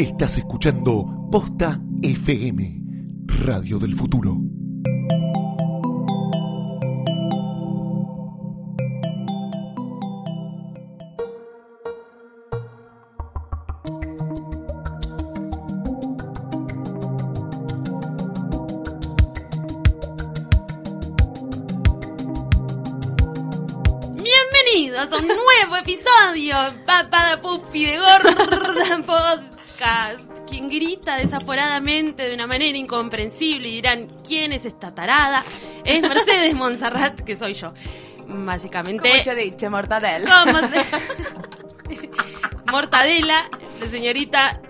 Estás escuchando Posta FM, Radio del Futuro. Bienvenidos a un nuevo episodio Papada Puffy de Gorda Podcast. Quien grita desaforadamente de una manera incomprensible y dirán, ¿quién es esta tarada? Es Mercedes Monserrat, que soy yo. Básicamente. Como yo dice, mortadel. ¿Cómo se- Mortadela, la señorita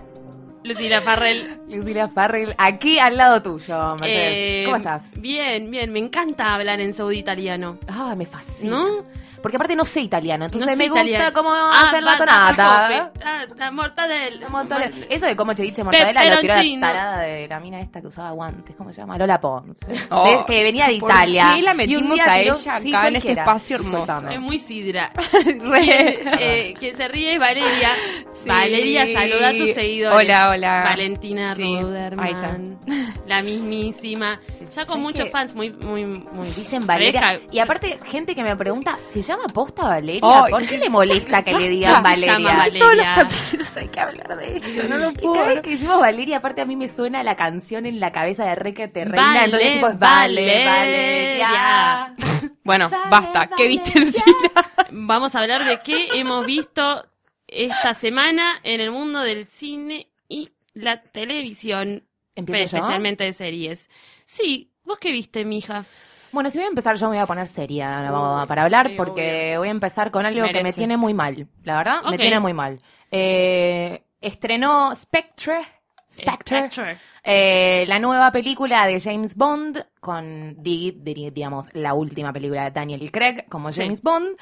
Lucila Farrell. Lucila Farrell, aquí al lado tuyo, Mercedes. Eh, ¿Cómo estás? Bien, bien. Me encanta hablar en saudí italiano. Ah, me fascina. ¿No? Porque aparte no sé italiano, entonces No sé me gusta italiano. cómo Ah, hacer la tonata. Ah, la mortadela. Mortadela. Eso de cómo te dice mortadela lo tiró la tarada de la mina esta que usaba guantes. ¿Cómo se llama? Lola Ponce. Oh, De- que venía de ¿por Italia. qué la Y un metimos día a tiró- ella sí, acá en este espacio hermoso? Es muy sidra. Eh, quien se ríe es Valeria. Sí. Valeria, saluda a tus seguidores. Hola, hola. Valentina Sí, ahí Ruderman. La mismísima. Ya con ¿Sabes muchos fans muy, muy, muy. Dicen Valeria. fresca. Y aparte, gente que me pregunta, ¿se llama posta Valeria? Ay. ¿Por qué le molesta que le digan Se Valeria? llama Valeria. Todos los capítulos hay que hablar de eso. y cada vez que decimos Valeria, aparte a mí me suena la canción en la cabeza de Requete Reina. Vale, entonces tipo es Vale, Valeria. Valeria. Bueno, Vale, basta. ¿Qué viste en? Vamos a hablar de qué hemos visto esta semana en el mundo del cine y la televisión. ¿Empiezo yo? especialmente de series. Sí, ¿vos qué viste, mija? Bueno, si voy a empezar, yo me voy a poner seria para hablar, sí, porque voy a empezar con algo que me tiene muy mal. La verdad, me tiene muy mal. Eh, estrenó Spectre. Spectre. Spectre. Eh, la nueva película de James Bond con, di- di- digamos, la última película de Daniel Craig como Sí. James Bond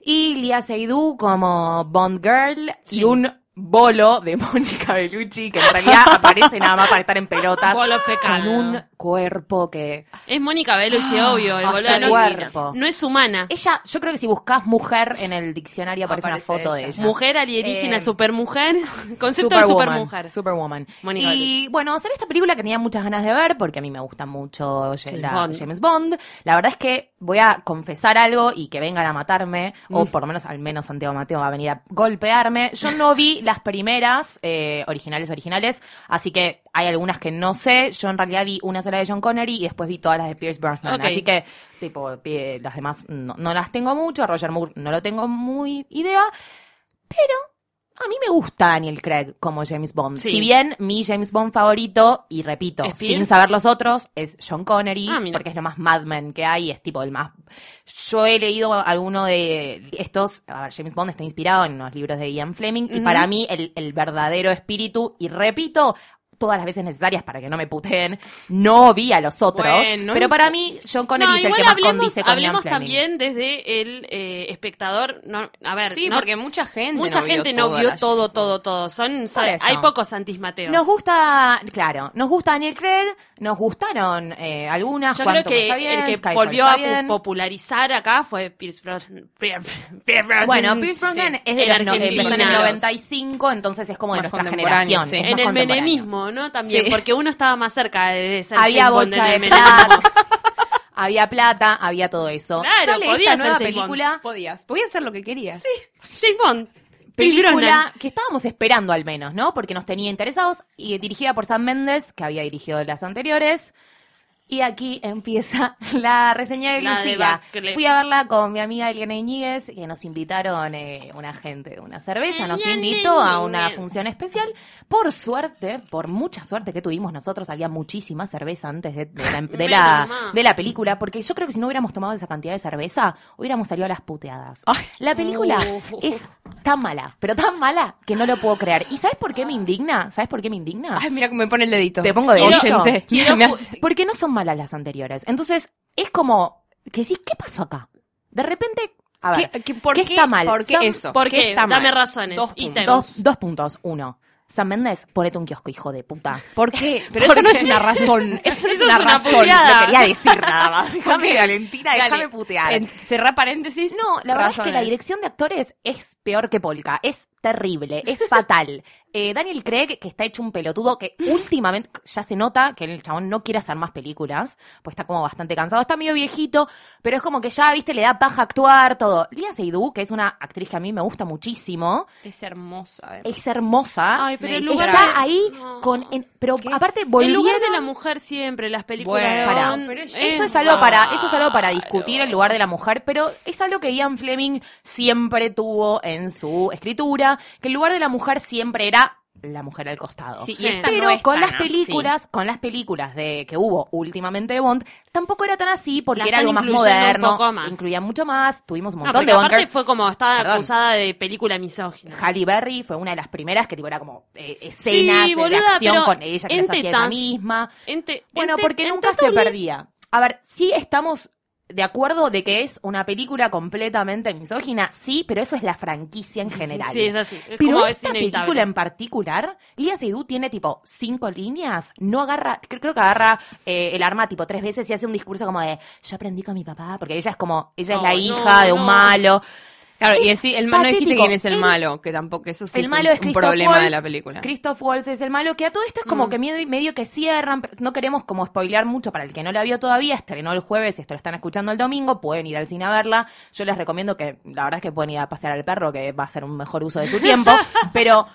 y Lia Seydoux como Bond Girl Sí. y un bolo de Mónica Bellucci que en realidad aparece nada más para estar en pelotas Bolo fecal. con un cuerpo que Es Mónica Bellucci, obvio. El o boludo sea, no, cuerpo. no es humana. ella, yo creo que si buscas mujer en el diccionario aparece, Aparece una foto de ella. Mujer alienígena, Eh, supermujer. Concepto de supermujer. Superwoman. Mónica y Bellucci. bueno, hacer esta película que tenía muchas ganas de ver, porque a mí me gusta mucho James la- Bond. James Bond. La verdad es que voy a confesar algo y que vengan a matarme, Mm. o por lo menos al menos Santiago Mateo va a venir a golpearme. Yo no vi las primeras eh, originales originales, así que hay algunas que no sé. Yo en realidad vi una sola de John Connery y después vi todas las de Pierce Brosnan. Así que, tipo, las demás no, no las tengo mucho. Roger Moore no lo tengo muy idea. Pero a mí me gusta Daniel Craig como James Bond. Sí. Si bien mi James Bond favorito, y repito, ¿Es sin Pierce? saber los otros, es John Connery, Ah, porque es lo más Mad Men que hay, es tipo el más... Yo he leído alguno de estos, a ver, James Bond está inspirado en los libros de Ian Fleming, y para mí el, el verdadero espíritu, y repito, todas las veces necesarias para que no me puteen, no vi a los otros, Bueno, pero para mí John Connery No, es el que más hablemos, condice con hablemos también desde el eh, espectador. No, a ver, Sí, no- porque mucha gente mucha no gente vio no vio todo, todo, todo. Son, sabe, hay pocos Santis Mateos. Nos gusta, claro, nos gusta Daniel Craig, nos gustaron eh, algunas. Yo creo que está bien, el que volvió a bien. popularizar acá fue Pierce Brosnan. Pierce Brosnan. Bueno, Pierce Brosnan Sí, es de los no- Argentina. empezó en el 95, entonces es como de nuestra generación. sí. En el menemismo, ¿no? También, Sí. porque uno estaba más cerca de ser Había bocha de plata, había plata, había todo eso. Claro, Sale podía esta nueva James Bond. película, Podías, podías hacer lo que querías. James Bond. Película que estábamos esperando al menos, ¿no? Porque nos tenía interesados y dirigida por Sam Mendes, que había dirigido las anteriores. Y aquí empieza la reseña de La Lucila. debacle. Fui a verla con mi amiga Eliana Iñiguez, que nos invitaron eh, una gente, una cerveza, nos invitó a una función especial. Por suerte, por mucha suerte que tuvimos nosotros, había muchísima cerveza antes de, de la, de la- de película, porque yo creo que si no hubiéramos tomado esa cantidad de cerveza, hubiéramos salido a las puteadas. La película es tan mala, pero tan mala que no lo puedo creer. ¿Y sabes por qué me indigna? ¿Sabes por qué me indigna? Ay, mira cómo me pone el dedito. Te pongo de Oyente. Quiero- Porque no son malas las anteriores. Entonces, es como que decís, ¿qué pasó acá? De repente, a ver, ¿Qué- qué- por ¿qué qué- está mal? por qué Sam- eso? ¿Por ¿Qué está mal? Dame razones. Dos puntos. Dos, dos puntos. Uno, San Méndez, ponete un kiosco, hijo de puta. ¿Por qué? Pero ¿Por eso no es una razón. Eso no es Eso una es una razón. puteada. No quería decir nada más. Déjame, Valentina, déjame putear. cerrá paréntesis. No, la verdad es que la dirección de actores es peor que Polka. Es terrible, es fatal. Eh, Daniel Craig, que está hecho un pelotudo, que últimamente ya se nota que el chabón no quiere hacer más películas, pues está como bastante cansado, está medio viejito, pero es como que ya, viste, le da paja actuar, todo. Lía Seydoux, que es una actriz que a mí me gusta muchísimo, Es hermosa. además. es hermosa, Ay, pero Me el lugar está de- ahí no. con... en- pero ¿Qué? aparte El volvieron... lugar de la mujer siempre, las películas Bueno, de pero eso Eso es algo para, eso es algo para discutir el lugar de la mujer, pero es algo que Ian Fleming siempre tuvo en su escritura, que el lugar de la mujer siempre era la mujer al costado. Sí, Sí. y esta Pero no es con tan las así. películas, con las películas de que hubo últimamente de Bond, tampoco era tan así porque La era algo más moderno, poco más. incluían mucho más, tuvimos un No, montón porque de aparte bunkers. fue como, estaba Perdón. acusada de película misógina. Halle Berry fue una de las primeras que tipo era como eh, escenas de boluda, acción con ella que las hacía ella misma. Ente- Bueno, ente- porque nunca se perdía. A ver, sí estamos de acuerdo de que es una película completamente misógina, sí, pero eso es la franquicia en general. Sí, es así. Es pero como esta película en particular, Lia Seydoux tiene tipo cinco líneas, no agarra, creo, que agarra eh, el arma tipo tres veces y hace un discurso como de yo aprendí con mi papá, porque ella es como, ella es la no, hija de un no. malo. Claro, y Es así, el, no dijiste quién es el, El- malo, que tampoco, eso sí el es malo un, es un Christoph problema Waltz. de la película. Christoph Waltz es el malo, que a todo esto es como que medio, medio que cierran, no queremos como spoilear mucho para el que no la vio todavía, estrenó el jueves, esto lo están escuchando el domingo, pueden ir al cine a verla. Yo les recomiendo que, la verdad es que pueden ir a pasear al perro, que va a ser un mejor uso de su tiempo, pero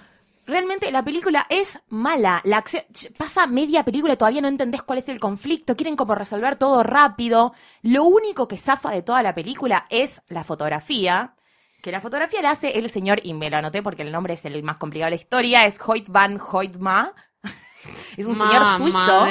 realmente la película es mala. La acción, pasa media película y todavía no entendés cuál es el conflicto, quieren como resolver todo rápido. Lo único que zafa de toda la película es la fotografía. Que la fotografía la hace el señor, y me lo anoté porque el nombre es el más complicado de la historia, es Hoyt van Hoytma. es un señor suizo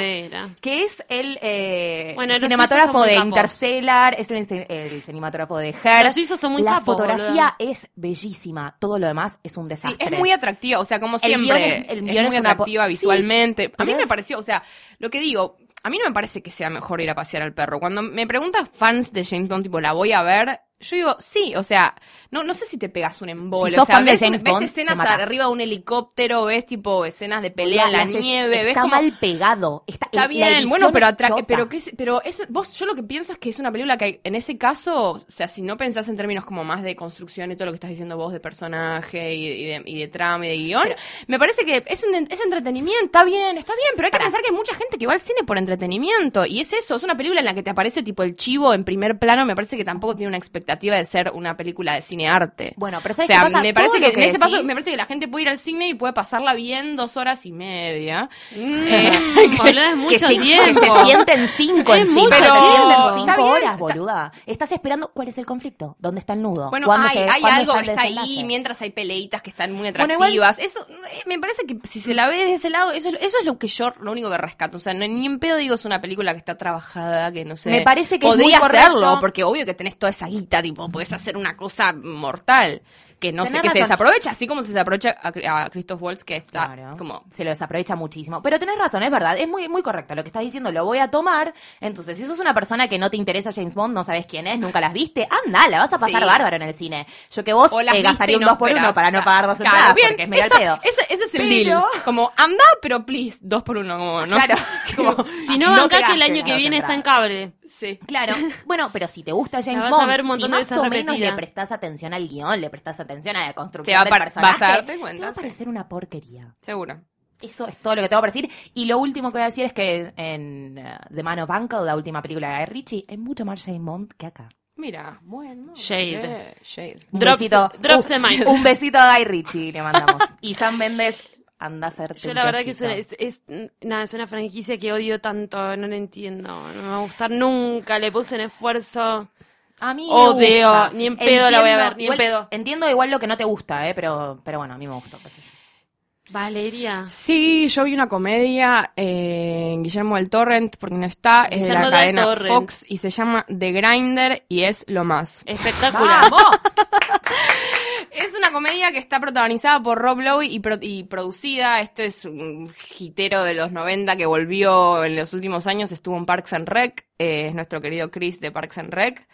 que es el eh, Bueno, cinematógrafo de. Interstellar, es el, el cinematógrafo de Her. Los suizos son muy La capos, fotografía es bellísima, todo lo demás es un Sí, desastre. es muy atractiva, o sea, como El siempre, es- el es, muy es una po- atractiva Sí, visualmente. a mí me pareció, o sea, lo que digo, a mí no me parece que sea mejor ir a pasear al perro. Cuando me preguntas fans de James Bond, tipo, ¿la voy a ver? Yo digo, sí, o sea, no, no sé si te pegas un. Si sos o sea, fan de ves, James ves Bond, escenas arriba de un helicóptero, ves tipo escenas de pelea en la es- nieve, ves está como... mal pegado. Está, bien, bueno, pero chota. pero que pero es, vos yo lo que pienso es que es una película que en ese caso, o sea, si no pensás en términos como más de construcción y todo lo que estás diciendo vos de personaje y, y de, y de trama y de guion, me parece que es un es entretenimiento, está bien, está bien, pero hay que pensar que hay mucha gente que va al cine por entretenimiento y es eso, es una película en la que te aparece tipo el chivo en primer plano, me parece que tampoco tiene una expectativa de ser una película de cine arte. Bueno, pero o ¿sabes sea, qué pasa? me parece que, que en ese paso me parece que la gente puede ir al cine y puede pasarla bien dos horas y media. Mm, es que mucho se, que tiempo. se sienten cinco Es encima, mucho se sienten cinco bien, horas, boluda. Estás esperando cuál es el conflicto, dónde está el nudo, Bueno, ¿Cuándo hay, se- hay cuándo algo que está ahí mientras hay peleitas que están muy Bueno, atractivas. Eso eh, me parece que si se la ve desde ese lado, eso, es- eso es lo que yo, lo único que rescato. O sea, no- ni en pedo digo es una película que está trabajada, que no sé. Me parece que es podría hacerlo, porque obvio que tenés toda esa guita, tipo, podés hacer una cosa mortal. Que no sé, que se desaprovecha, así como se desaprovecha a, a Christoph Waltz, que está Claro. como. Se lo desaprovecha muchísimo. Pero tenés razón, es verdad. Es muy, muy correcto. Lo que estás diciendo lo voy a tomar. Entonces, si sos una persona que no te interesa James Bond, no sabes quién es, nunca las viste, anda, la vas a pasar Sí. bárbaro en el cine. Yo que vos eh, gastaría un no 2 por 1 esperás. para no pagar dos Claro, entradas bien, porque es medio eso- al pedo. ese es el Pero- deal. Como, anda, pero please, dos por uno, como, ¿no? Claro. como, Si no, No que el año que viene está en cable. sí. Claro. Bueno, pero si te gusta James Bond, si más o menos repetida. le prestás atención al guion, le prestás atención a la Te construcción va a del par- personaje, vas a darte te cuenta, va a sí. parecer una porquería. Seguro. Eso es todo lo que tengo para decir. Y lo último que voy a decir es que en eh, The Man of Uncle, la última película de Guy Ritchie, hay mucho más James Bond que acá. Mira, bueno. Shade. eh, shade. Un Drops- besito, drops un-. Un besito a Guy Ritchie le mandamos. y Sam Méndez anda a hacer Yo la verdad que es una, es, es- nada, es una franquicia que odio tanto, no la entiendo, no me va a gustar nunca, le puse en esfuerzo. A mí Odio, me gusta. ni en pedo la voy a ver, ni en igual- pedo. Entiendo igual lo que no te gusta, eh, pero, pero bueno, a mí me gustó. yo. Valeria. Sí, yo vi una comedia eh, en Guillermo del Torrent, porque no está, es de la cadena Torrent. Fox y se llama The Grinder y es lo más. Espectacular. Es una comedia que está protagonizada por Rob Lowe y, pro- y producida. Este es un hitero de los 90 que volvió en los últimos años, estuvo en Parks and Rec, eh, es nuestro querido Chris de Parks and Rec.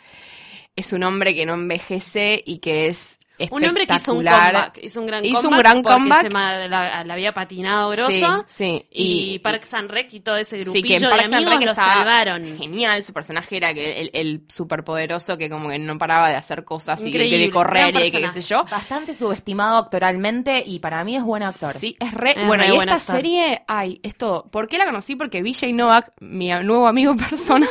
Es un hombre que no envejece y que es Un hombre que hizo un comeback, hizo un gran Hizo un comeback gran porque comeback. se la, la había patinado grosso. Sí, sí. Y, Y- Parks and Rec y todo ese Sí, grupillo que en de amigos Rec lo salvaron. Genial, su personaje era que el, el superpoderoso que como que no paraba de hacer cosas y de- Increíble, de correr gran y que qué sé yo. Bastante subestimado actoralmente y para mí es buen actor. Sí, es re. Es bueno, re y buen esta actor. serie, ay, esto, ¿por qué la conocí? Porque VJ Novak, mi nuevo amigo personal,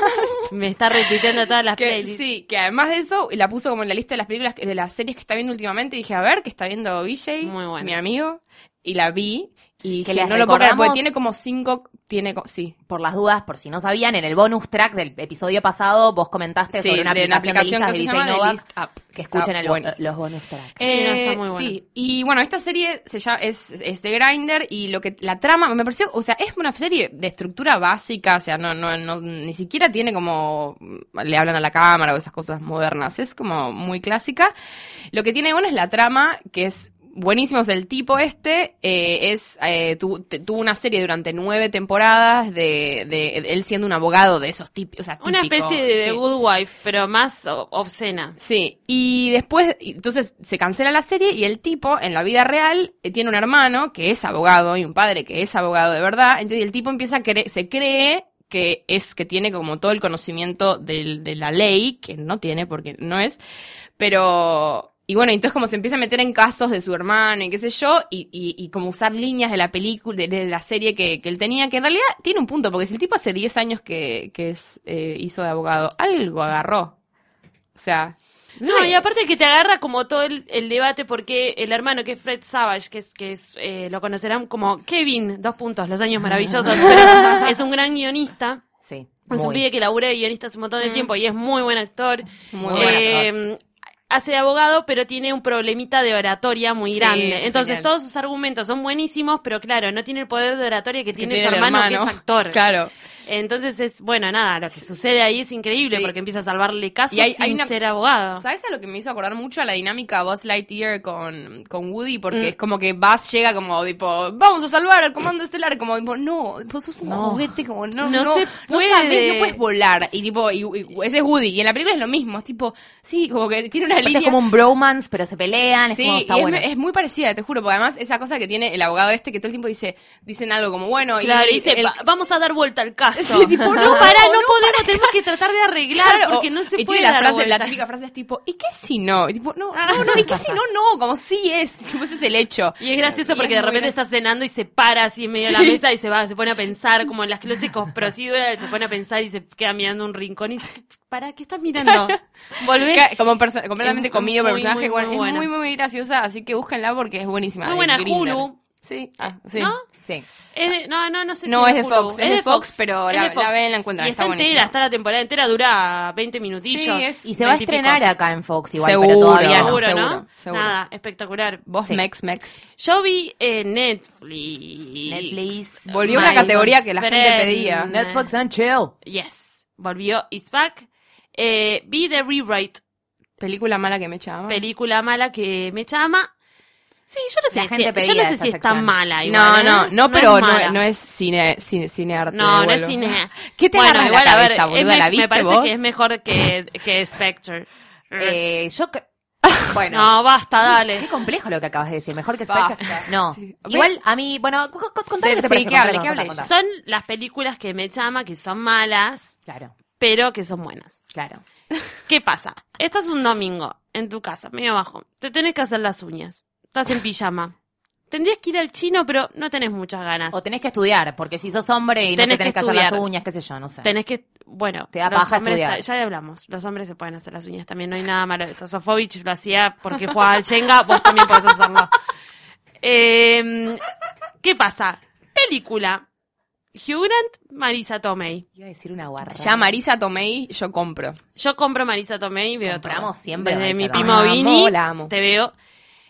Me está repitiendo todas las que playlists. sí, que además de eso, la puso como en la lista de las películas, de las series que está viendo últimamente, y dije, a ver, que está viendo Muy buena. mi amigo, y la vi, y Que les no lo porque tiene como cinco, tiene, sí, Por las dudas, por si no sabían, en el bonus track del episodio pasado vos comentaste Sí, sobre una de aplicación, aplicación de que DJ llama The Novak, que que escuchen el- los bonus tracks. Sí, no, está muy. Eh, sí, y bueno, esta serie se llama, es, es de Grinder y lo que la trama me pareció, o sea, es una serie de estructura básica, o sea, no, no, no, ni siquiera tiene como le hablan a la cámara o esas cosas modernas, es como muy clásica. Lo que tiene bueno es la trama, que es buenísimo, o sea, el tipo este eh, es eh, tu- tuvo una serie durante nueve temporadas de, de él siendo un abogado de esos tipos, o sea, Una especie de, sí. Good Wife, pero más obscena. Sí, y después, entonces se cancela la serie y el tipo en la vida real eh, tiene un hermano que es abogado y un padre que es abogado de verdad, entonces el tipo empieza a creer, se cree que es que tiene como todo el conocimiento de la ley, que no tiene porque no es, pero... Y bueno, entonces como se empieza a meter en casos de su hermano y qué sé yo, y, y, y como usar líneas de la película, de, de la serie que, que él tenía, que en realidad tiene un punto, porque si el tipo hace 10 años que, que es, eh, hizo de abogado, algo agarró. O sea... No, y aparte que te agarra como todo el, el debate porque el hermano que es Fred Savage, que es, que es eh, lo conocerán como Kevin, dos puntos, los años maravillosos, pero es un gran guionista. Sí. Es un pibe que labura de guionista hace un montón de tiempo y es muy buen actor. Muy buen Eh, Hace de abogado, pero tiene un problemita de oratoria muy Sí, grande. es Entonces, genial. todos sus argumentos son buenísimos, pero claro, no tiene el poder de oratoria que tiene tiene su hermano, hermano. que es actor. Claro. Entonces, es bueno, nada, lo que sucede ahí es increíble Sí. porque empieza a salvarle casos Y hay, sin hay una, ser abogado. ¿Sabes a lo que me hizo acordar mucho a la dinámica Buzz Lightyear con, con Woody? Porque Mm. es como que Buzz llega como tipo, vamos a salvar al comando estelar, como tipo, no, vos sos un juguete, como no, No no, se no puede. sabés, no puedes volar. Y tipo, y, y ese es Woody. Y en la película es lo mismo, es tipo, sí, como que tiene una Aparte línea. es como un bromance, pero se pelean, es Sí, como, está es, bueno. es muy parecida, te juro, porque además esa cosa que tiene el abogado este que todo el tiempo dice, dicen algo como, bueno, Claro, y dice, el- "Va- vamos a dar vuelta al caso. Sí, tipo, no, para, no, no, podemos, tenemos que tratar de arreglar Claro, porque no se y puede tiene la dar frase, vuelta. la típica frase es tipo, ¿y qué si no? Y tipo, no, no, no, ¿y qué si no? No, como sí es, tipo, ese es el hecho. Y es gracioso Y porque es de repente gracioso. está cenando y se para así en medio de la mesa y se va, se pone a pensar, como en las clásicos procedurales, se pone a pensar y se queda mirando un rincón y dice, ¿para qué estás mirando? Volvé. Ca- Como completamente Es comido por el personaje, muy, bueno, muy es muy, muy, graciosa, así que búsquenla porque es buenísima. Muy buena, Grindr. Hulu. Sí, ah, sí. ¿No? Sí. Es de- no, no, no sé No, si es de. Fox, es de Fox, pero es la- Fox. la ven, la encuentran, Y está está entera, está la temporada entera, dura 20 minutillos. Sí, es- Y se va a 20 y estrenar picos. acá en Fox igual, Seguro, pero todavía no. Seguro, seguro, ¿no? seguro. Nada, espectacular. Vos, Sí. Mex, Mex. Yo vi en Netflix. Netflix. Volvió una categoría que la gente pedía. Netflix and chill. Yes. Volvió It's Back. Eh, vi The Rewrite, Película mala que me echaba. película mala que me llama. Sí, yo no sé, La si- yo no sé si es tan sección. mala. no, igual, ¿eh? no, no, pero es no, mala. no es cine, cine, cine arte. No, no es cine. ¿Qué te bueno, igual, la a ver, cabeza, es boluda? me- ¿La me viste parece vos? que es mejor que, que Spectre. Eh, yo Bueno. No, basta, dale. Qué complejo lo que acabas de decir. Mejor que Basta. Spectre. No. Sí. Igual a mí, bueno, contame qué te parece. que hable, que hable. contá, contá. Son las películas que me llama, que son malas, Claro, pero que son buenas. claro. ¿Qué pasa? Estás un domingo en tu casa, medio abajo. Te tenés que hacer las uñas. Estás en pijama. Tendrías que ir al chino, pero no tenés muchas ganas. O tenés que estudiar, porque si sos hombre y Tenés no te tenés que que, hacer las uñas, qué sé yo, no sé. Tenés que, bueno, Te da los paja hombres estudiar. ya hablamos, los hombres se pueden hacer las uñas también, no hay nada malo de eso. Sofovich lo hacía porque jugaba al Jenga, vos también podés hacerlo. Eh, ¿Qué pasa? Película. Hugh Grant, Marisa Tomei. Iba a decir una guarra. Ya Marisa Tomei, yo compro. Yo compro Marisa Tomei y veo Compramos todo. siempre Desde Marisa mi amo, Vini, te veo.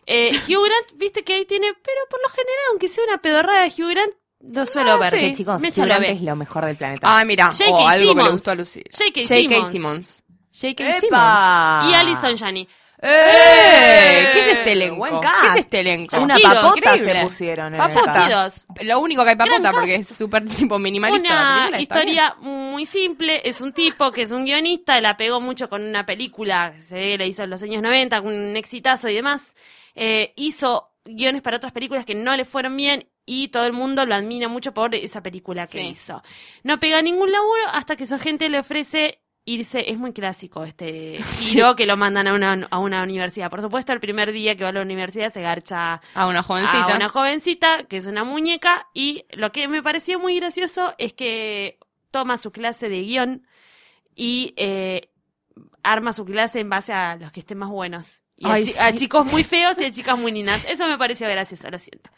Eh, Hugh Grant, viste que ahí tiene, pero por lo general, aunque sea una pedorrada de Hugh Grant, lo suelo ver. Sí, chicos, me Hugh Grant es lo mejor del planeta. Ah, mira, o algo que le gustó a Lucía. J.K. J.K. Simmons. Simmons. J.K. Simmons. Y Alison Janney. ¡Eh! ¿Qué es este elenco? Buen. ¿Qué es este elenco? Una papota increíble. se pusieron en Papota. Lo único que hay papota porque es súper tipo minimalista. Una historia muy simple. Es un tipo que es un guionista, la pegó mucho con una película que se ve, la hizo en los años 90, con un exitazo y demás. Eh, hizo guiones para otras películas que no le fueron bien y todo el mundo lo admira mucho por esa película que Sí. hizo. No pega ningún laburo hasta que su agente le ofrece irse. Es muy clásico este giro que lo mandan a una, a una universidad. Por supuesto, el primer día que va a la universidad se garcha A una jovencita. a una jovencita que es una muñeca y lo que me pareció muy gracioso es que toma su clase de guion y eh, arma su clase en base a los que estén más buenos. Y a, chicos muy feos y a chicas muy lindas. Eso me pareció gracioso, lo siento.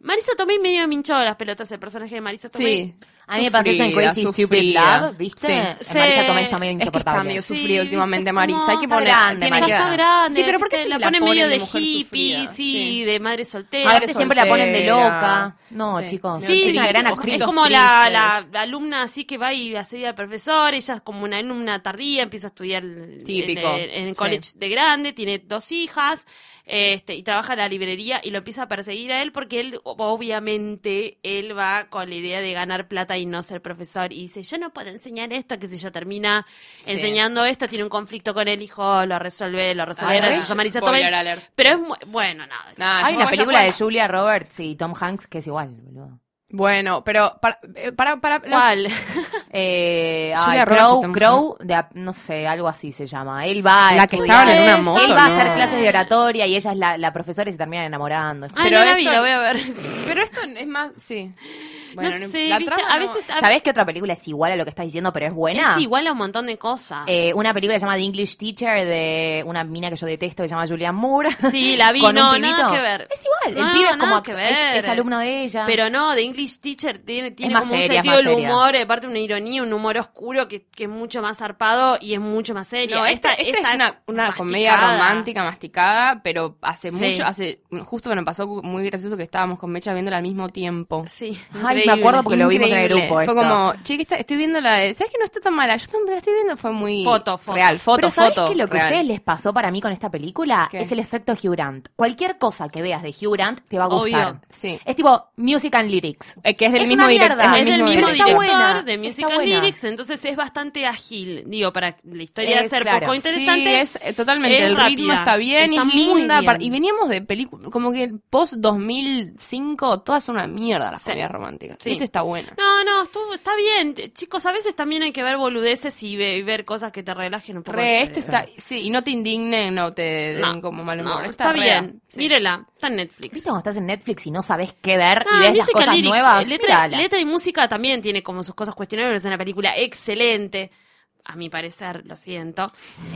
Marisa Tomei medio me hinchó las pelotas el personaje de Marisa Tomei. Sí. A mí me pasó eso en Sufrida, Crazy Stupid sufrida. Love, ¿viste? Sí. En Sí. Marisa Tomei está medio Es que está insoportable. medio Sí, sufrido últimamente Marisa. Hay que está poner. grande, tiene Ya está grande. Sí, pero ¿por qué se la la pone ponen medio de de mujer hippie, sufrida? sí, Sí. de madre soltera. Madre siempre la ponen de loca. No, Sí. chicos. Sí, es una gran sí, actriz. Es como la, la, thrillers. la alumna así que va y asedia al profesor, ella es como una alumna tardía, empieza a estudiar en- Típico, en, en el sí. college de grande, tiene dos hijas, este, y trabaja en la librería y lo empieza a perseguir a él porque él, obviamente, él va con la idea de ganar plata y no ser profesor y dice, yo no puedo enseñar esto, que si yo termina Sí. enseñando esto, tiene un conflicto con el hijo, lo resuelve, lo resuelve, Ay, gracias a Marisa Tomei. spoiler alert. Pero es muy, bueno, nada. Nah, Hay una película de Julia Roberts y Tom Hanks que es igual, boludo. Bueno, pero para, eh, para, para. Eh, ay, Crow, Crow, de, no sé, algo así se llama. Él va a La que estaban en una Él moto. Él va a ¿no? hacer clases de oratoria y ella es la, la profesora y se terminan enamorando. Ay, Pero no la vi, esto- la voy a ver. Pero esto es más. Sí. Bueno, no sé, la viste, trama a no- veces a- ¿Sabés qué otra película es igual a lo que estás diciendo, pero es buena? es igual a un montón de cosas. Eh, una película que se llama The English Teacher de una mina que yo detesto que se llama Julianne Moore. Sí, la vi, con no, un nada pibito. que ver. Es igual, el No, pibe es como que es, ver. es alumno de ella. Pero no, The English Teacher tiene, tiene más como un seria, es sentido más del seria. humor, aparte una ironía, un humor oscuro que, que es mucho más zarpado y es mucho más seria. No, esta, esta es una, una comedia romántica masticada, pero hace Sí. mucho, hace, justo me pasó muy gracioso que estábamos con Mecha viéndola al mismo tiempo. Sí, Ay, me increíble. acuerdo porque lo vimos en el Increíble. grupo. Fue esto. como, che, estoy viendo la de, ¿sabes que no está tan mala? Yo también la estoy viendo, fue muy Foto, foto. real, foto, Pero ¿sabés foto. que lo que a ustedes les pasó para mí con esta película ¿Qué? es el efecto Hugh Grant? Cualquier cosa que veas de Hugh Grant te va a Obvio, gustar. sí. Es tipo music and lyrics. Eh, que es del Es mismo director. mierda. Es del mismo director buena, de Musical buena. Lyrics, entonces es bastante ágil. Digo, para la historia Es, ser claro. poco interesante. Sí, es eh, totalmente. es el ritmo rápida. está bien, Está es linda. bien. Y veníamos de películas, como que post 2005, todas son una mierda las Sí. comedias románticas. Sí. Este está bueno. No, no, estuvo- está bien. Chicos, a veces también hay que ver boludeces y, ve- y ver cosas que te relajen un poco. Re, este está, sí, y no te indignen, no te den No, como mal no, humor. está, bien. sí. Mírela, está en Netflix. ¿Viste cuando estás en Netflix y no sabes qué ver Ah, y ves las cosas Lyrics, nuevas? Letra, letra y música también tiene como sus cosas cuestionables, pero es una película excelente. A mi parecer, lo siento.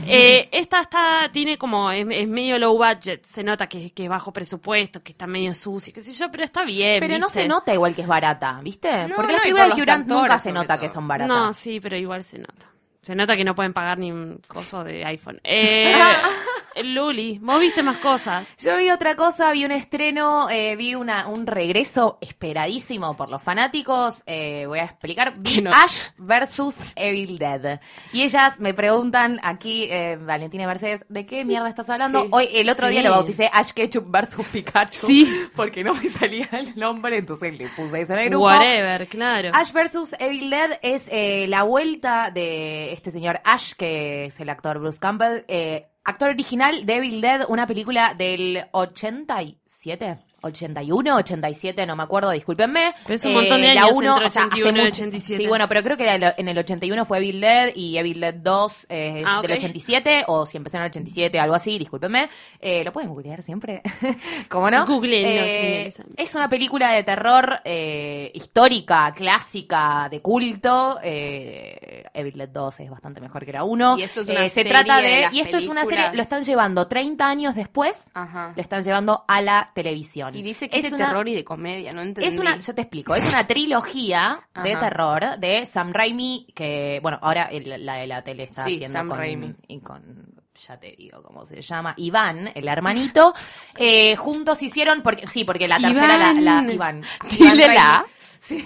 Eh, esta está, tiene como, es, es medio low budget, se nota que, que es bajo presupuesto, que está medio sucio, qué sé yo, pero está bien. Pero no se nota igual que es barata, ¿viste? No, Porque no, las películas de nunca se nota todo. que son baratas. No, sí, pero igual se nota. Se nota que no pueden pagar ni un coso de iPhone. Eh, Luli, vos viste más cosas. Yo vi otra cosa, vi un estreno, eh, vi una, un regreso esperadísimo por los fanáticos. eh, voy a explicar. Vi no- Ash versus Evil Dead. Y ellas me preguntan aquí, eh, Valentina y Mercedes, ¿de qué mierda estás hablando? Sí. Hoy, el otro día lo bauticé Ash Ketchup versus Pikachu. Sí. Porque no me salía el nombre, entonces le puse eso en el grupo. Whatever, claro. Ash vs. Evil Dead es la vuelta de este señor Ash, que es el actor Bruce Campbell, eh, actor original de Evil Dead, una película del 87. 81, 87, no me acuerdo, discúlpenme. Pero es un montón de la años uno, entre o sea, 81 y mucho- 87. Sí, bueno, pero creo que en el 81 fue Evil Dead y Evil Dead 2 eh, es Ah, del ok. 87, o si empezó en el 87, algo así, discúlpenme. Eh, Lo pueden googlear siempre, ¿cómo no? Googleenlo, Eh, es una película de terror eh, histórica, clásica, de culto. Eh, Evil Dead 2 es bastante mejor que la 1. Y esto es una se serie trata de de. las y esto es una serie. películas. Lo están llevando 30 años después. Ajá. Lo están llevando a la televisión. Y dice que es, de una- terror y de comedia, no entendí. es una, yo te explico, es una trilogía de Ajá. terror de Sam Raimi, que, bueno, ahora el- la de la tele está Sí, haciendo Sam con, Raimi. y con, ya te digo cómo se llama, Iván, el hermanito, eh, juntos hicieron, porque, sí, porque la tercera, la, la, Iván. Iván. Dílela. Raimi. Sí.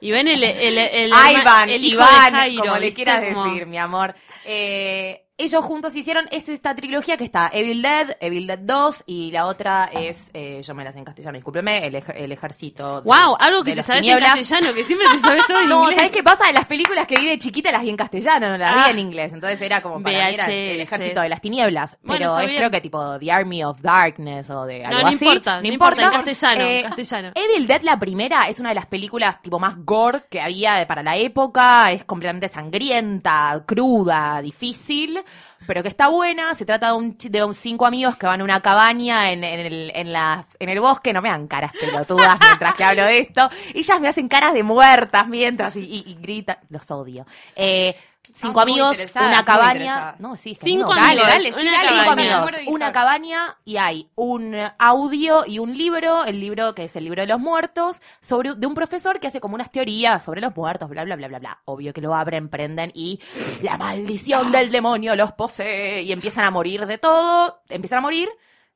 Y ven el, el, el, el, Ah, Iván, el hijo Iván, de Jairo, como le quieras Como- decir, mi amor. Eh, ellos juntos hicieron es esta trilogía que está Evil Dead, Evil Dead 2 y la otra es, eh, yo me las en castellano, discúlpeme, el, ej- el ejército. de- Wow, algo que te sabes tinieblas. en castellano, que siempre te sabes todo en No, inglés. ¿sabes qué pasa? Las películas que vi de chiquita las vi en castellano, no las Ah. vi en inglés. Entonces era como para mí era el ejército de las tinieblas. Bueno, pero es bien. creo que tipo The Army of Darkness o de No, algo no así. importa, no importa, en castellano, en castellano. Evil Dead, la primera, es una de las películas tipo más gore que había para la época. Es completamente sangrienta, cruda, difícil, pero que está buena. Se trata de un, de un cinco amigos que van a una cabaña en, en el, en, la, en el bosque. No me dan caras pelotudas mientras que hablo de esto. Ellas me hacen caras de muertas mientras y, y, y gritan. Los odio. Eh, cinco amigos, una cabaña. No, sí, es que Cinco no, amigos, dale, dale, una dale, cinco amigos, una cabaña y hay un audio y un libro, el libro que es el libro de los muertos, sobre de un profesor que hace como unas teorías sobre los muertos, bla bla bla bla bla. Obvio que lo abren, prenden y la maldición del demonio los posee y empiezan a morir de todo, empiezan a morir.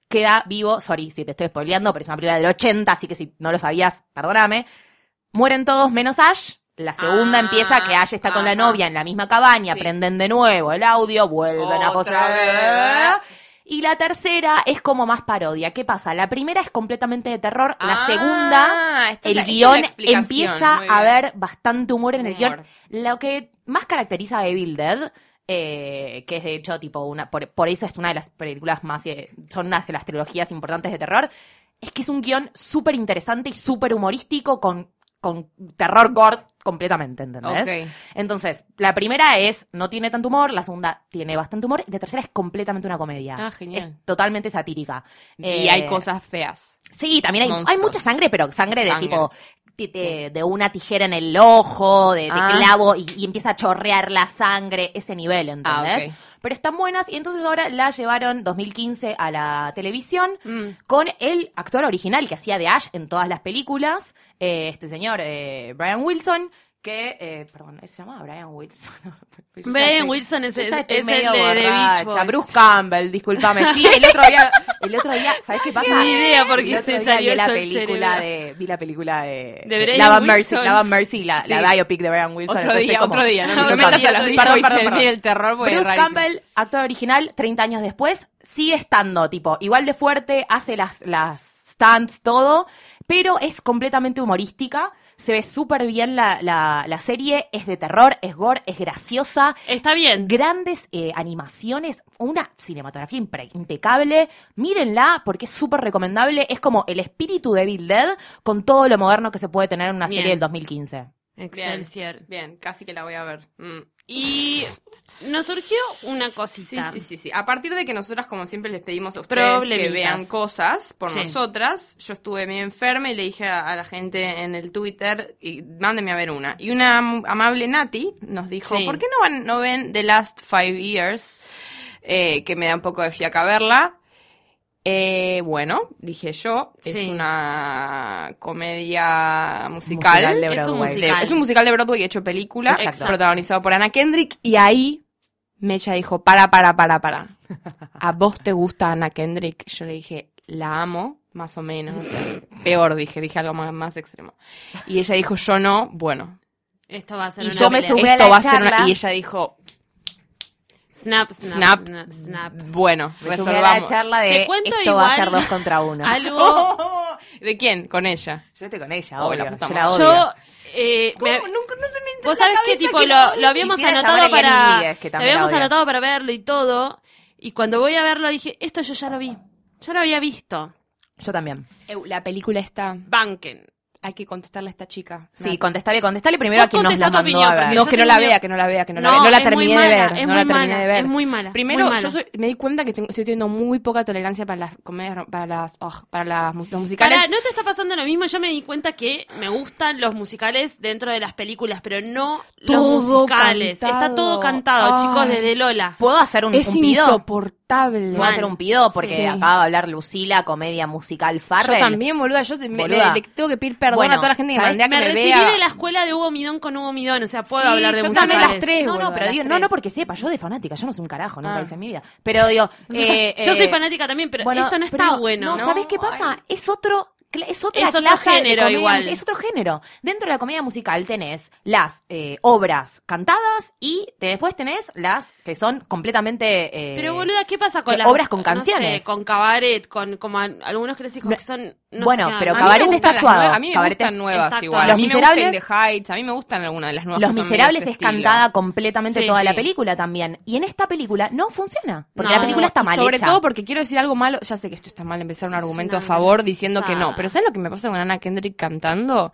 Queda vivo, sorry si te estoy spoileando, pero es una película del 80, así que si no lo sabías, perdóname. Mueren todos menos Ash. La segunda Ah, empieza que Ash está con la novia en la misma cabaña, Sí. prenden de nuevo el audio, vuelven a Otra vez. Y la tercera es como más parodia. ¿Qué pasa? La primera es completamente de terror. La Ah, segunda, el la- guion empieza a haber bastante humor en el guion. Lo que más caracteriza a Evil Dead, eh, que es de hecho tipo una, por, por eso es una de las películas más, eh, son una de las trilogías importantes de terror, es que es un guion súper interesante y súper humorístico con, con terror gore completamente, ¿entendés? Ok. Entonces, la primera es, no tiene tanto humor, la segunda tiene bastante humor, y la tercera es completamente una comedia. Ah, genial. Es totalmente satírica. Y Eh, hay cosas feas. Sí, también hay, hay mucha sangre, pero sangre de Sangre. tipo ti- de, de una tijera en el ojo, de, de Ah. clavo y, y empieza a chorrear la sangre, ese nivel, ¿entendés? Ah. Pero están buenas y entonces ahora la llevaron 2015 a la televisión Mm. con el actor original que hacía de Ash en todas las películas, eh, este señor eh, Brian Wilson, que, eh, perdón, ¿se llama Brian Wilson? Brian Wilson es, estoy es el de medio The Beach. Boys. Bruce Campbell, discúlpame. Sí, el otro día, el otro día, ¿sabes qué pasa? Ni idea por qué El otro te día salió vi la película cerebro. de, vi la película de, De Brian and Mercy, and Mercy, la, la Sí. biopic de Brian Wilson. Otro día, como- otro día. No, me metas a las. Beach Perdón, perdón, perdón. el terror, porque es Bruce. Campbell, actor original, 30 años después, sigue estando, tipo, igual de fuerte, hace las, las stunts, todo, pero es completamente humorística. Se ve súper bien la, la, la serie, es de terror, es gore, es graciosa. Está bien. Grandes eh, animaciones, una cinematografía impre- impecable. Mírenla porque es súper recomendable. Es como el espíritu de Evil Dead con todo lo moderno que se puede tener en una Bien. serie del 2015. Excelsior. Bien, casi que la voy a ver. Mm. Y nos surgió una Sí, cosita. sí, sí, sí. A partir de que nosotras, como siempre, les pedimos a ustedes que vean cosas por Sí. nosotras, yo estuve medio enferma y le dije a, a la gente en el Twitter, y mándenme a ver una. Y una am- amable Nati nos dijo, Sí. ¿por qué no, van, no ven The Last Five Years? Eh, que me da un poco de fiaca verla. Eh, bueno, dije yo, es Sí. una comedia musical. Musical de Es un Broadway. musical. De- es un musical de Broadway hecho película, Exacto. protagonizado por Anna Kendrick, y ahí Mecha dijo, para, para, para, para. ¿A vos te gusta Anna Kendrick? Yo le dije, la amo, más o menos. o sea, peor dije, dije algo más, más extremo. Y ella dijo, yo no, bueno. Esto va a ser Y una yo me subí a Esto la va a ser una... charla. Y ella dijo, Snap, snap, snap, snap, bueno, a la resolvamos. charla de Te cuento esto va a igual ser dos contra uno. Algo. ¿De quién? Con ella. Yo estoy con ella, Oh, obvio. la Yo madre. la odio. Yo. Eh, me- Nunca, no se me entra Vos sabés qué tipo que lo, habíamos anotado para. Que lo habíamos anotado para verlo y todo. Y cuando voy a verlo dije, esto yo ya lo vi. Ya lo había visto. Yo también. La película está... Banken. Hay que contestarle a esta chica. Sí, contestale, contestale primero a quien nos la mandó opinión, a ver. porque No, que no la vea, que no la vea, que no, la vea. No la terminé mala, de ver. es no muy la terminé mala, de ver. es muy mala, Primero, muy mala. yo soy- me di cuenta que tengo- estoy teniendo muy poca tolerancia para las comedias, para las, oh, para las los musicales. Para, ¿no te está pasando lo mismo? Yo me di cuenta que me gustan los musicales dentro de las películas, pero no Todo los musicales. cantado. Está todo cantado, Ay. chicos, desde Lola. ¿Puedo hacer un, es un pido? insoportable. ¿Puedo hacer un pido? Porque Sí. acaba de hablar Lucila, comedia musical Farrell. Yo también, boluda. Yo se- me- le, le tengo que pedir perdón Bueno, a toda la gente que ¿sabes? mandé a que Me me, recibí vea. de la escuela de Hugo Midón con Hugo Midón, o sea, puedo Sí, hablar de yo musicales. las tres. No, no, pero digo, no, no porque sepa, yo de fanática, yo no soy un carajo, nunca Ah. hice en mi vida. Pero digo, eh, Yo soy eh, fanática también, pero bueno, esto no está pero bueno. No, ¿sabes qué pasa? Es otro es otra Es otro clase de género comedia igual. es otro género. Dentro de la comedia musical tenés las eh, obras cantadas y te- después tenés las que son completamente eh, Pero boluda, ¿qué pasa con que las obras con no sé, canciones? con cabaret, con como a- algunos clásicos No- que son no bueno, sé pero dan. A mí me Cabaret gustan está las actuado. nuevas- A mí me Cabaret gustan nuevas igual. actuado. a mí Los me gustan Miserables- The Heights. A mí me gustan algunas de las nuevas. Los que Miserables es estilo. cantada completamente Sí, toda sí. la película también. Y en esta película no funciona. Porque No, la película está mal sobre hecha. todo porque quiero decir algo malo. Ya sé que esto está mal empezar un argumento a favor diciendo que no. Pero ¿sabes lo que me pasa con Ana Kendrick cantando?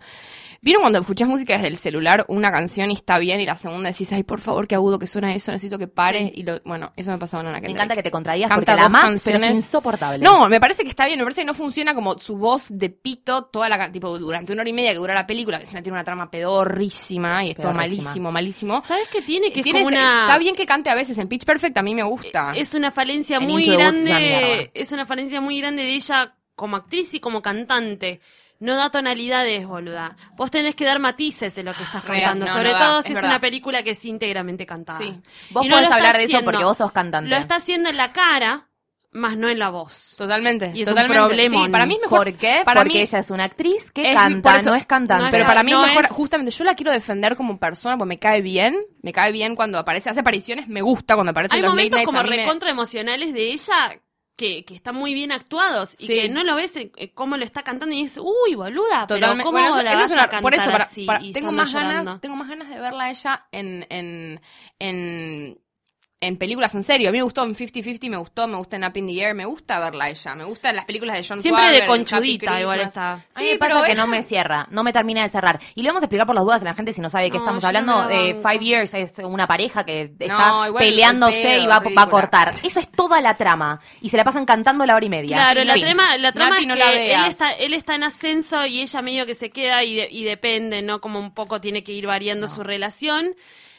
¿Vieron cuando escuchás música desde el celular, una canción y está bien, y la segunda decís, ay, por favor, qué agudo que suena eso, necesito que pare? Sí. Y lo, bueno, eso me pasa con Ana Me Kendrick. encanta que te contradigas Canta porque la más pero es canciones. insoportable. No, me parece que está bien, me parece que no funciona como su voz de pito toda la tipo durante una hora y media que dura la película, que se me tiene una trama pedorrísima y es todo malísimo, malísimo. ¿Sabes qué tiene? Que es Tiene como ese- una Está bien que cante a veces en Pitch Perfect, a mí me gusta. es una falencia En muy grande, es una falencia muy grande de ella como actriz y como cantante. No da tonalidades, boluda. Vos tenés que dar matices en lo que estás Real, cantando, no, sobre no todo si es una película que es íntegramente cantada. Sí. Vos no podés hablar de eso haciendo. porque vos sos cantante. Lo está haciendo en la cara, más no en la voz. Totalmente. Y es un totalmente. problemón. Sí, para mí es mejor. ¿Por qué? Para porque mí ella es una actriz que canta, eso- no es cantante. no es Pero para mí no es mejor, es- justamente, yo la quiero defender como persona porque me cae bien. Me cae bien cuando aparece, hace apariciones, me gusta cuando aparece Hay en los late momentos nights, como recontra emocionales de ella que, que están muy bien actuados y Sí. que no lo ves eh, cómo lo está cantando y dices, uy, boluda, pero. ¿cómo Bueno, eso- la eso vas es una- a cantar por eso, para- así para- tengo más llorando? ganas, tengo más ganas de verla a ella en, en, en, en películas en serio. A mí me gustó en 50-50, me gustó, me gusta en Up in the Air, me gusta verla a ella, me gusta en las películas de John Siempre de conchudita igual está. A mí Sí, me pasa pero que ella- no me cierra, no me termina de cerrar. Y le vamos a explicar por las dudas a la gente si no sabe de qué No, estamos hablando. no Eh, banco. Five Years es una pareja que está No, peleándose el y va, va a cortar. Eso es toda la trama. Y se la pasan cantando la hora y media. Claro, la trama, la trama Nati, es no que la él está, él está en ascenso y ella medio que se queda y, de- y depende, ¿no? Como un poco tiene que ir variando su relación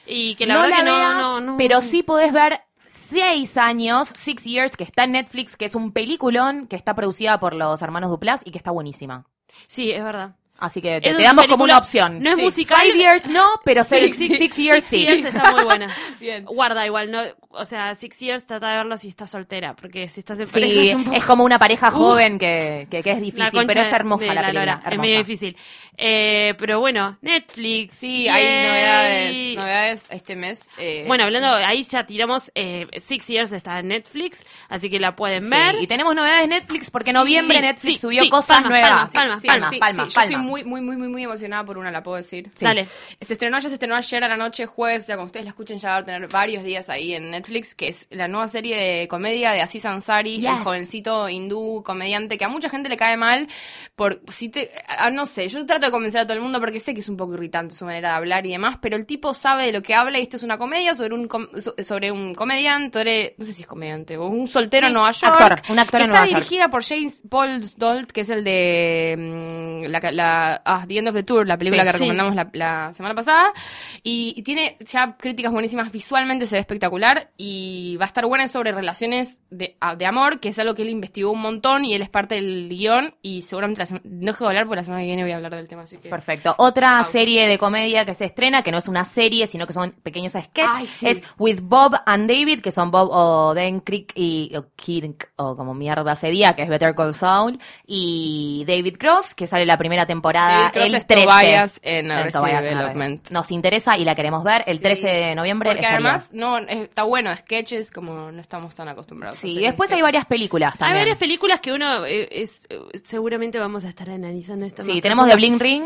y que la no verdad la que no, veas, no, no- pero sí podés ver seis años, Six Years, que está en Netflix, que es un peliculón que está producida por los hermanos Duplass y que está buenísima. Sí, es verdad. Así que te, es damos como una opción. no es Sí. musical. Five Years no, pero seis, Sí, six, Years sí. Years está muy buena. Bien. Guarda igual, no, o sea, Six Years trata de verlo si estás soltera, porque si estás en pareja Sí, es un poco es como una pareja Uh. joven que, que, que es la difícil, pero es hermosa de la película. lora, es hermosa. medio difícil. Eh, pero bueno, Netflix. Sí, hay novedades, novedades este mes. eh, Bueno, hablando, ahí ya tiramos eh, Six Years está en Netflix, así que la pueden Sí, ver. y tenemos novedades de Netflix porque en noviembre sí, Netflix sí, subió sí, cosas nuevas. palmas, palmas, palmas, palmas, Muy, muy, muy, muy, muy emocionada por una, la puedo decir. Sí. Dale. Se estrenó, ya se estrenó ayer a la noche, jueves, o sea, cuando ustedes la escuchen ya va a tener varios días ahí en Netflix, que es la nueva serie de comedia de Aziz Ansari, Yes. el jovencito hindú comediante que a mucha gente le cae mal por, si te, ah, no sé, yo trato de convencer a todo el mundo porque sé que es un poco irritante su manera de hablar y demás, pero el tipo sabe de lo que habla y esta es una comedia sobre un, com- so- sobre un comediante, no sé si es comediante, o un soltero Sí, en Nueva York. actor, un actor que en está Nueva York. dirigida por James Paul Dolt, que es el de mm, la, la- ah, The End of the Tour, la película Sí. que Sí. recomendamos la, la semana pasada. Y, y tiene ya críticas buenísimas, visualmente se ve espectacular y va a estar buena sobre relaciones de, amor, que es algo que él investigó un montón y él es parte del guion y seguramente la no dejo de hablar porque la semana que viene voy a hablar del tema. Así que... Perfecto. Otra serie de comedia que se estrena, que no es una serie, sino que son pequeños sketches, sí. es With Bob and David, que son Bob Odenkirk y o Kirk, o como mierda se diga, que es Better Call Saul, y David Cross, que sale la primera temporada Cross el es 13. Tobias en En Tobias Development. Nos interesa y la queremos ver el Sí. 13 de noviembre. Porque estaría. además no es- está bueno, sketches como no estamos tan acostumbrados. Sí, después hay varias películas Hay también. varias películas que uno eh, es, eh, seguramente vamos a estar analizando esto. Sí, más tenemos The. Bling Ring,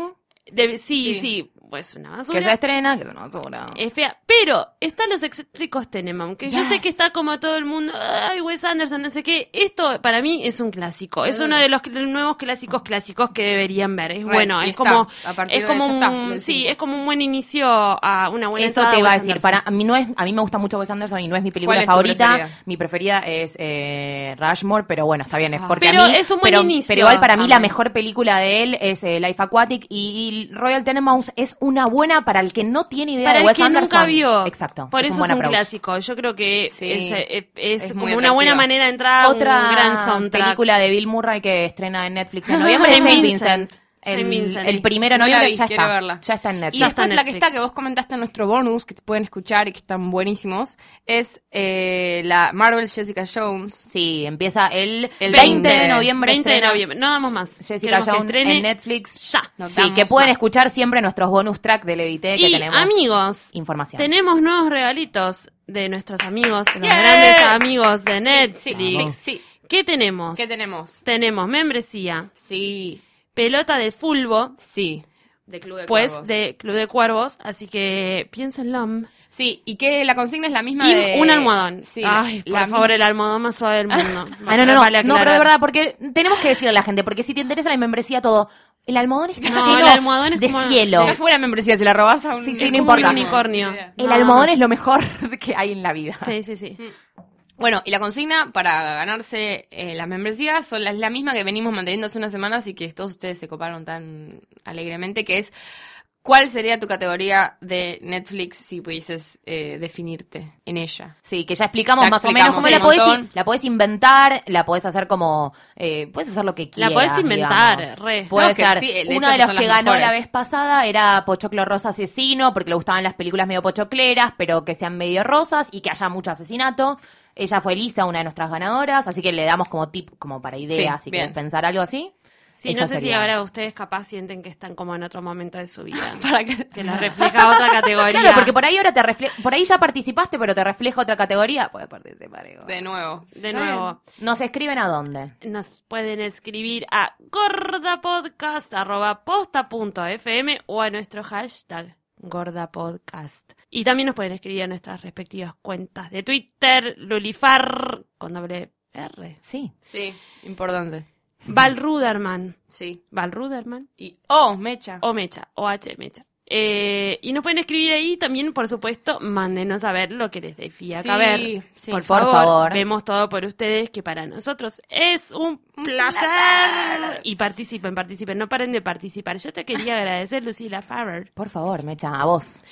De- sí, Sí. sí, pues una basura. que se estrena, que es una basura. Es fea. Pero están los excéntricos Tenenbaum, que yo sé que está como todo el mundo, ay, Wes Anderson, no sé qué. Esto para mí es un clásico. Es uno de los cl- nuevos clásicos clásicos que deberían ver. Es Re, bueno, y es está. como, A partir es como está, un, sí, es como un buen inicio a una buena Eso te iba a decir. Anderson. Para a mí no es, a mí me gusta mucho Wes Anderson y no es mi película ¿Cuál es tu favorita. preferida? Mi preferida es eh, Rushmore, pero bueno, está bien. Es Ah. porque Pero a mí, es un buen pero, inicio pero igual para mí la mejor película de él es eh, Life Aquatic y, y Royal Tenenbaums es una buena para el que no tiene idea Para de el Wes que Anderson. nunca vio. Exacto. Por es eso un es un approach. clásico. Yo creo que Sí. es, eh, es Es como muy una buena manera de entrar a Otra un gran soundtrack. película de Bill Murray que estrena en Netflix en noviembre es Saint Saint Vincent. Vincent. El, primero de No la noviembre vi, ya está. verla. Ya está en Y Netflix. Está después en la que está, que vos comentaste en nuestro bonus, que pueden escuchar y que están buenísimos, es eh, la Marvel Jessica Jones. Sí, empieza el, El 20 de 20. noviembre. 20 de noviembre. No damos más. Jessica Jones en Netflix. Ya. No Sí, que pueden más. escuchar siempre nuestros bonus track de Levité que y tenemos. amigos, información. tenemos nuevos regalitos de nuestros amigos, los grandes amigos de Sí, Netflix. sí, sí. ¿Qué tenemos? ¿Qué tenemos? tenemos membresía, Sí, pelota de fulbo, sí. De Club de pues Cuervos. de Club de Cuervos, así que piénsenlo. Sí, y que la consigna es la misma Y de... un almohadón. Sí, Ay, la- por favor, el almohadón más suave del mundo. Ah, no, no, no. Vale no, pero de verdad, porque tenemos que decirle a la gente, porque si te interesa la membresía todo, el almohadón está No, lleno el almohadón es de como- cielo. Ya fuera membresía, si la robás a un... Sí, sí, no como importa. Un unicornio. El No, almohadón no. es lo mejor que hay en la vida. Sí, sí, sí. Bueno, y la consigna para ganarse eh, las membresías son las la misma que venimos manteniendo hace unas semanas y que todos ustedes se coparon tan alegremente, que es ¿cuál sería tu categoría de Netflix si pudieses eh, definirte en ella? Sí, que ya explicamos Ya más o menos cómo la podés, montón. la podés inventar, la podés hacer como, eh, puedes hacer lo que quieras. podés inventar, digamos. re. Puede No, que ser. sí, de Uno de que los que las ganó la vez pasada era Pochoclo Rosa Asesino, porque le gustaban las películas medio pochocleras, pero que sean medio rosas y que haya mucho asesinato. Ella fue Lisa, una de nuestras ganadoras, así que le damos como tip, como para ideas, Sí, si pensar algo así. Sí, Esa no sé si ahora ustedes capaz sienten que están como en otro momento de su vida. Para que... que les refleja otra categoría. Claro, porque por ahí ahora te refleja, por ahí ya participaste, pero te refleja otra categoría, puedes participar igual. De nuevo. De nuevo, Nos escriben a dónde. nos pueden escribir a gordapodcast.posta.fm o a nuestro hashtag gordapodcast. Y también nos pueden escribir a nuestras respectivas cuentas de Twitter, Lulifar, con doble R. Sí. Sí, importante. Val Ruderman. Sí. Val Ruderman. Y... Oh, Mecha. O Mecha, o H Mecha. Eh, y nos pueden escribir ahí también, por supuesto, mándenos a ver lo que les dé fiaca Sí, a ver. sí. por, Por favor, favor. vemos todo por ustedes, que para nosotros es un placer. Y participen, participen, no paren de participar. Yo te quería agradecer, Lucila Farrer. Por favor, Mecha, a vos.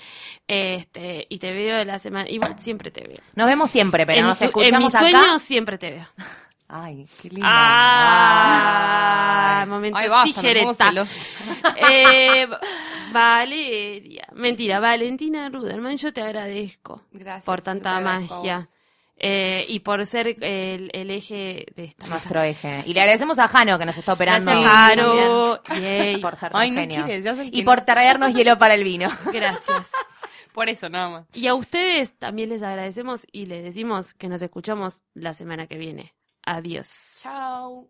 Este, y te veo la semana, igual siempre te veo. Nos vemos siempre, pero en, nos tu- en escuchamos mis sueños acá. siempre te veo. Ay, qué lindo. Ah, Ay. momento Ay, basta, tijereta. Eh, Valeria, mentira, Valentina Ruderman, yo te agradezco Gracias, por tanta magia eh, y por ser el, el eje de esta mesa. Nuestro eje. Y le agradecemos a Jano que nos está operando. Yay. Por ser tan Ay, no genio. y por traernos hielo para el vino. Gracias. Por eso, nada más. Y a ustedes también les agradecemos y les decimos que nos escuchamos la semana que viene. Adiós. Chao.